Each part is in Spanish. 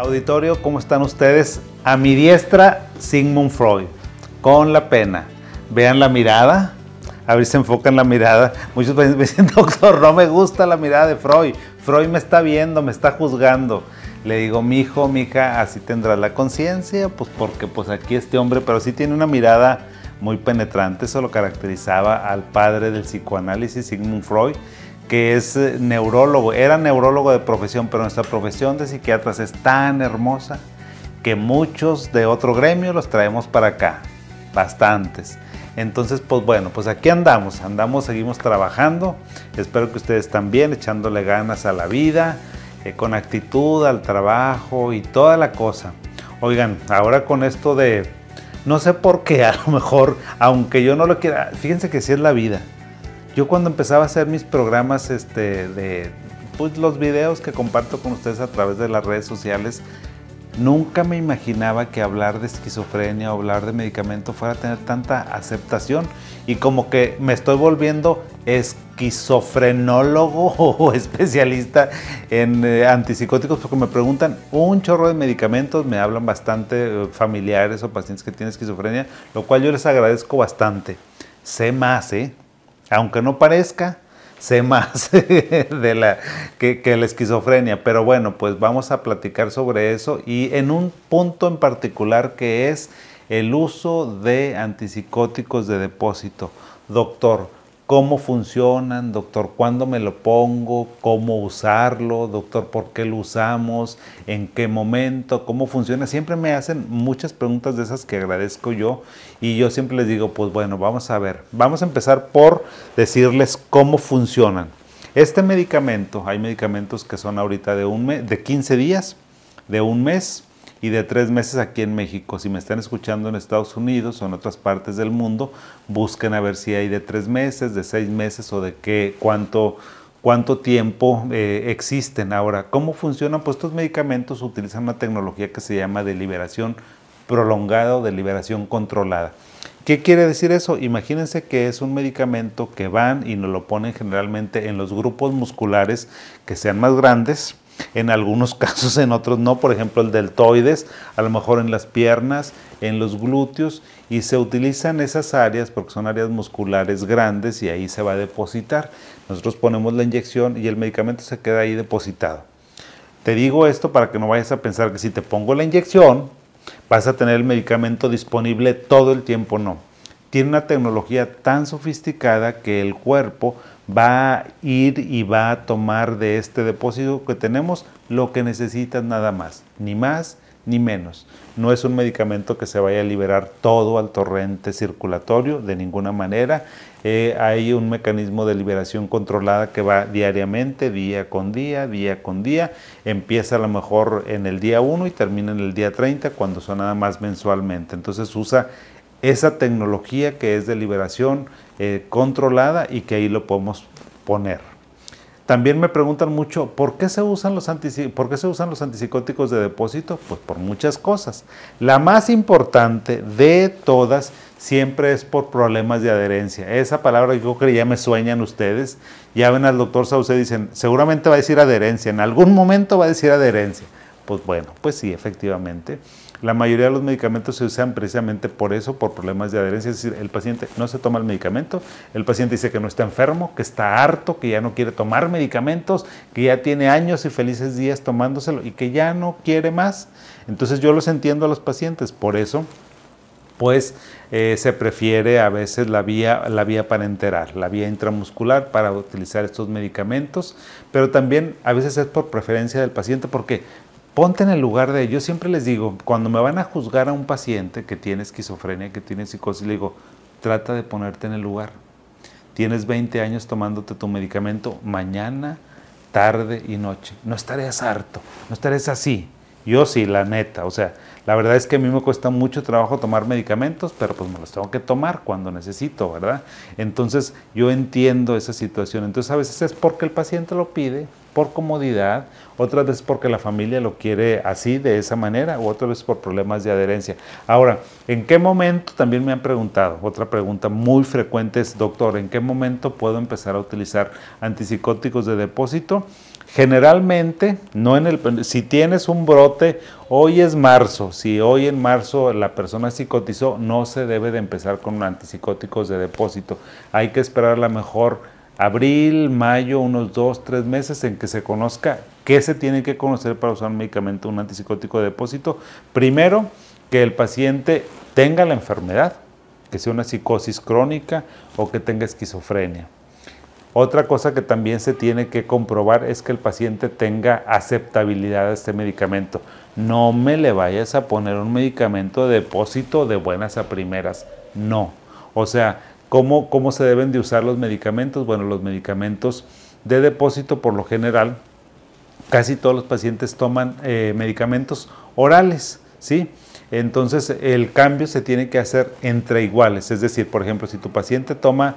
Auditorio, ¿cómo están ustedes? A mi diestra, Sigmund Freud, con la pena. Vean la mirada, a ver si se enfoca en la mirada. Muchos me dicen, doctor, no me gusta la mirada de Freud. Freud me está viendo, me está juzgando. Le digo, mi hijo, mi hija, así tendrás la conciencia, pues porque pues aquí este hombre, pero sí tiene una mirada muy penetrante. Eso lo caracterizaba al padre del psicoanálisis, Sigmund Freud que es eh, neurólogo, era neurólogo de profesión, pero nuestra profesión de psiquiatras es tan hermosa que muchos de otro gremio los traemos para acá, bastantes. Entonces, pues bueno, pues aquí andamos, andamos, seguimos trabajando. Espero que ustedes también echándole ganas a la vida, eh, con actitud al trabajo y toda la cosa. Oigan, ahora con esto de, no sé por qué, a lo mejor, aunque yo no lo quiera, fíjense que sí es la vida. Yo cuando empezaba a hacer mis programas este, de pues, los videos que comparto con ustedes a través de las redes sociales, nunca me imaginaba que hablar de esquizofrenia o hablar de medicamento fuera a tener tanta aceptación y como que me estoy volviendo esquizofrenólogo o especialista en eh, antipsicóticos porque me preguntan un chorro de medicamentos, me hablan bastante eh, familiares o pacientes que tienen esquizofrenia, lo cual yo les agradezco bastante. Sé más, ¿eh? Aunque no parezca, sé más de la, que, que, la esquizofrenia. Pero bueno, pues vamos a platicar sobre eso y en un punto en particular que es el uso de antipsicóticos de depósito. Doctor, cómo funcionan, doctor, cuándo me lo pongo, cómo usarlo, doctor, por qué lo usamos, en qué momento, cómo funciona. Siempre me hacen muchas preguntas de esas que agradezco yo y yo siempre les digo, pues bueno, vamos a ver, vamos a empezar por decirles cómo funcionan. Este medicamento, hay medicamentos que son ahorita de, un de 15 días, de un mes, y de tres meses aquí en México. Si me están escuchando en Estados Unidos o en otras partes del mundo, busquen a ver si hay de tres meses, de seis meses o de qué, cuánto, cuánto tiempo eh, existen. Ahora, ¿cómo funcionan? Pues estos medicamentos utilizan una tecnología que se llama de liberación prolongada o de liberación controlada. ¿Qué quiere decir eso? Imagínense que es un medicamento que van y nos lo ponen generalmente en los grupos musculares que sean más grandes, en algunos casos, en otros no, por ejemplo el deltoides, a lo mejor en las piernas, en los glúteos, y se utilizan esas áreas porque son áreas musculares grandes y ahí se va a depositar. Nosotros ponemos la inyección y el medicamento se queda ahí depositado. Te digo esto para que no vayas a pensar que si te pongo la inyección, vas a tener el medicamento disponible todo el tiempo, no. Tiene una tecnología tan sofisticada que el cuerpo va a ir y va a tomar de este depósito que tenemos lo que necesitas nada más, ni más ni menos. No es un medicamento que se vaya a liberar todo al torrente circulatorio de ninguna manera. Eh, hay un mecanismo de liberación controlada que va diariamente, día con día, día con día. Empieza a lo mejor en el día 1 y termina en el día 30 cuando son nada más mensualmente. Entonces usa esa tecnología que es de liberación eh, controlada y que ahí lo podemos poner. También me preguntan mucho, ¿por qué, se usan los ¿por se usan los antipsicóticos de depósito? Pues por muchas cosas. La más importante de todas siempre es por problemas de adherencia. Esa palabra yo creo que ya me sueñan ustedes. Ya ven al doctor Sauce dicen, seguramente va a decir adherencia, en algún momento va a decir adherencia. Pues bueno, pues sí, efectivamente. La mayoría de los medicamentos se usan precisamente por eso, por problemas de adherencia. Es decir, el paciente no se toma el medicamento, el paciente dice que no está enfermo, que está harto, que ya no quiere tomar medicamentos, que ya tiene años y felices días tomándoselo y que ya no quiere más. Entonces yo los entiendo a los pacientes, por eso pues eh, se prefiere a veces la vía, la vía parenteral, la vía intramuscular para utilizar estos medicamentos, pero también a veces es por preferencia del paciente porque ponte en el lugar de ellos. Siempre les digo, cuando me van a juzgar a un paciente que tiene esquizofrenia, que tiene psicosis, le digo, trata de ponerte en el lugar. Tienes 20 años tomándote tu medicamento mañana, tarde y noche. No estarías harto, no estarías así. Yo sí, la neta, o sea, la verdad es que a mí me cuesta mucho trabajo tomar medicamentos, pero pues me los tengo que tomar cuando necesito, ¿verdad? Entonces yo entiendo esa situación. Entonces a veces es porque el paciente lo pide, por comodidad, otras veces porque la familia lo quiere así, de esa manera, u otras veces por problemas de adherencia. Ahora, ¿en qué momento? También me han preguntado, otra pregunta muy frecuente es, doctor, ¿en qué momento puedo empezar a utilizar antipsicóticos de depósito? Generalmente, no en el, si tienes un brote, hoy es marzo, si hoy en marzo la persona psicotizó, no se debe de empezar con antipsicóticos de depósito. Hay que esperar a lo mejor abril, mayo, unos dos, tres meses en que se conozca qué se tiene que conocer para usar un medicamento, un antipsicótico de depósito. Primero, que el paciente tenga la enfermedad, que sea una psicosis crónica o que tenga esquizofrenia. Otra cosa que también se tiene que comprobar es que el paciente tenga aceptabilidad a este medicamento. No me le vayas a poner un medicamento de depósito de buenas a primeras. No. O sea, ¿Cómo, ¿Cómo se deben de usar los medicamentos? Bueno, los medicamentos de depósito por lo general, casi todos los pacientes toman eh, medicamentos orales, ¿sí? Entonces el cambio se tiene que hacer entre iguales, es decir, por ejemplo, si tu paciente toma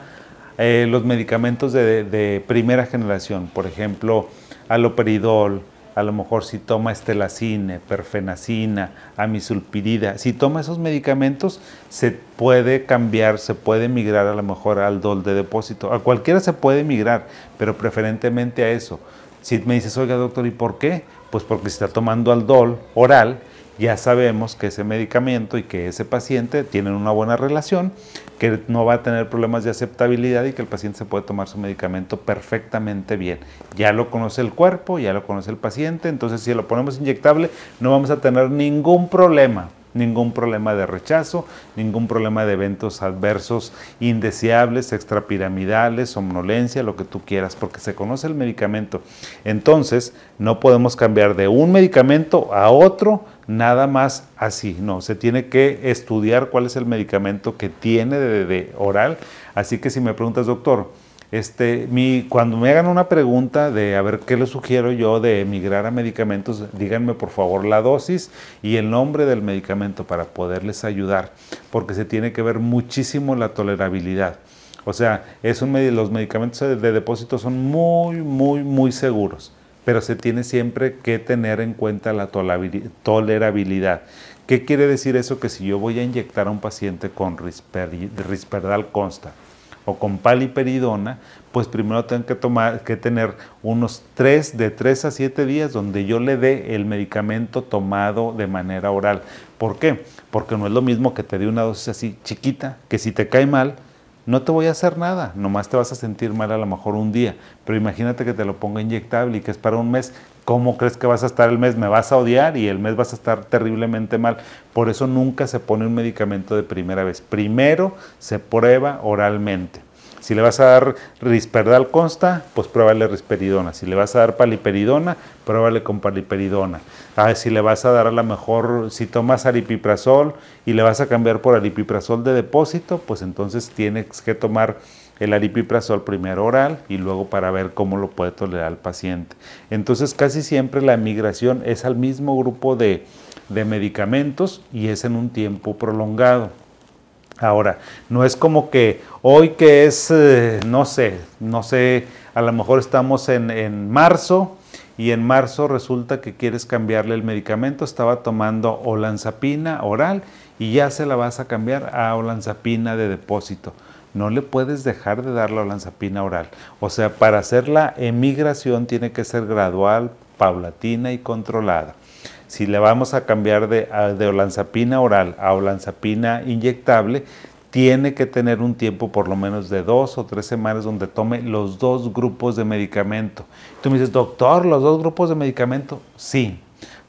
eh, los medicamentos de, de, primera generación, por ejemplo, aloperidol, a lo mejor si toma estelacine, perfenacina, amisulpirida, si toma esos medicamentos se puede cambiar, se puede migrar a lo mejor al DOL de depósito. A cualquiera se puede migrar, pero preferentemente a eso. Si me dices, oiga doctor, ¿y por qué? Pues porque si está tomando al DOL oral, ya sabemos que ese medicamento y que ese paciente tienen una buena relación, que no va a tener problemas de aceptabilidad y que el paciente se puede tomar su medicamento perfectamente bien. Ya lo conoce el cuerpo, ya lo conoce el paciente, entonces si lo ponemos inyectable no vamos a tener ningún problema ningún problema de rechazo, ningún problema de eventos adversos indeseables, extrapiramidales, somnolencia, lo que tú quieras, porque se conoce el medicamento. Entonces, no podemos cambiar de un medicamento a otro nada más así, no, se tiene que estudiar cuál es el medicamento que tiene de, oral. Así que si me preguntas, doctor, este, mi, cuando me hagan una pregunta de a ver qué les sugiero yo de emigrar a medicamentos, díganme por favor la dosis y el nombre del medicamento para poderles ayudar, porque se tiene que ver muchísimo la tolerabilidad. O sea, es un, los medicamentos de depósito son muy, muy, muy seguros, pero se tiene siempre que tener en cuenta la tolerabilidad. ¿Qué quiere decir eso? Que si yo voy a inyectar a un paciente con risperdal consta, o con paliperidona, pues primero tengo que, tomar, que tener unos 3, de 3 a 7 días donde yo le dé el medicamento tomado de manera oral. ¿Por qué? Porque no es lo mismo que te dé una dosis así chiquita, que si te cae mal, no te voy a hacer nada, nomás te vas a sentir mal a lo mejor un día, pero imagínate que te lo ponga inyectable y que es para un mes, ¿cómo crees que vas a estar el mes? Me vas a odiar y el mes vas a estar terriblemente mal. Por eso nunca se pone un medicamento de primera vez. Primero se prueba oralmente. Si le vas a dar risperdal consta, pues pruébale risperidona. Si le vas a dar paliperidona, pruébale con paliperidona. Ah, si le vas a dar a lo mejor, si tomas aripiprazol y le vas a cambiar por aripiprazol de depósito, pues entonces tienes que tomar el aripiprazol primero oral y luego para ver cómo lo puede tolerar el paciente. Entonces casi siempre la migración es al mismo grupo de, de medicamentos y es en un tiempo prolongado. Ahora, no es como que hoy que es, eh, no sé, no sé, a lo mejor estamos en, en, marzo y en marzo resulta que quieres cambiarle el medicamento, estaba tomando olanzapina oral y ya se la vas a cambiar a olanzapina de depósito. No le puedes dejar de dar la olanzapina oral. O sea, para hacer la emigración tiene que ser gradual, paulatina y controlada si le vamos a cambiar de, de olanzapina oral a olanzapina inyectable, tiene que tener un tiempo por lo menos de dos o tres semanas donde tome los dos grupos de medicamento. Tú me dices, doctor, ¿los dos grupos de medicamento? Sí.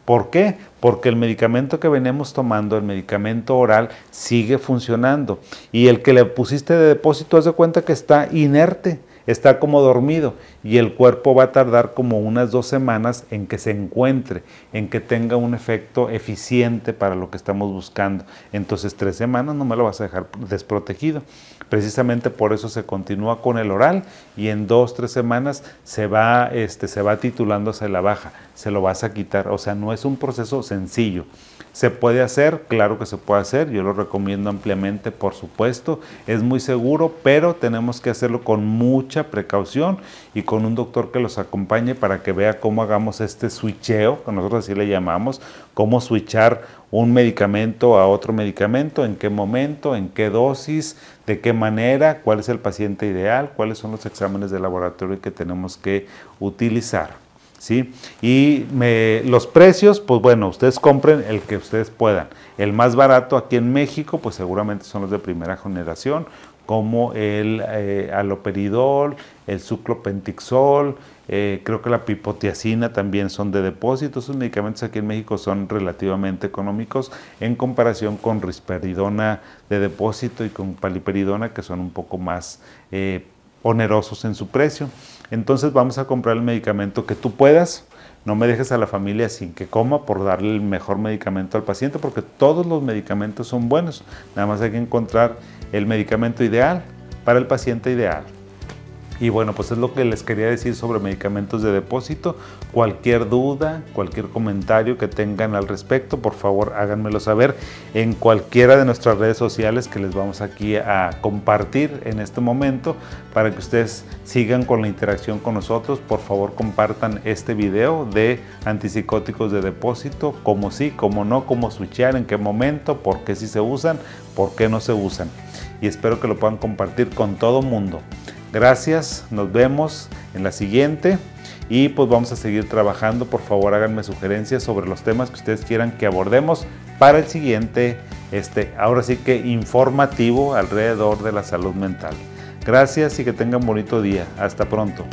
¿Por qué? Porque el medicamento que venimos tomando, el medicamento oral, sigue funcionando. Y el que le pusiste de depósito, haz de cuenta que está inerte está como dormido y el cuerpo va a tardar como unas dos semanas en que se encuentre, en que tenga un efecto eficiente para lo que estamos buscando. Entonces tres semanas no me lo vas a dejar desprotegido. Precisamente por eso se continúa con el oral y en dos, tres semanas se va, este, se va titulándose la baja, se lo vas a quitar. O sea, no es un proceso sencillo. ¿Se puede hacer? Claro que se puede hacer, yo lo recomiendo ampliamente, por supuesto, es muy seguro, pero tenemos que hacerlo con mucha precaución y con un doctor que los acompañe para que vea cómo hagamos este switcheo, que nosotros así le llamamos, cómo switchar un medicamento a otro medicamento, en qué momento, en qué dosis, de qué manera, cuál es el paciente ideal, cuáles son los exámenes de laboratorio que tenemos que utilizar. ¿Sí? Y los precios, pues bueno, ustedes compren el que ustedes puedan. El más barato aquí en México, pues seguramente son los de primera generación, como el eh, aloperidol, el suclopentixol, eh, creo que la pipotiacina también son de depósito. Esos medicamentos aquí en México son relativamente económicos en comparación con risperidona de depósito y con paliperidona que son un poco más eh, onerosos en su precio. Entonces vamos a comprar el medicamento que tú puedas. No me dejes a la familia sin que coma por darle el mejor medicamento al paciente porque todos los medicamentos son buenos. Nada más hay que encontrar el medicamento ideal para el paciente ideal. Y bueno, pues es lo que les quería decir sobre medicamentos de depósito. Cualquier duda, cualquier comentario que tengan al respecto, por favor háganmelo saber en cualquiera de nuestras redes sociales que les vamos aquí a compartir en este momento para que ustedes sigan con la interacción con nosotros. Por favor compartan este video de antipsicóticos de depósito, cómo sí, cómo no, cómo switchear, en qué momento, por qué sí se usan, por qué no se usan. Y espero que lo puedan compartir con todo mundo. Gracias, nos vemos en la siguiente y pues vamos a seguir trabajando. Por favor, háganme sugerencias sobre los temas que ustedes quieran que abordemos para el siguiente, este, ahora sí que informativo alrededor de la salud mental. Gracias y que tengan bonito día. Hasta pronto.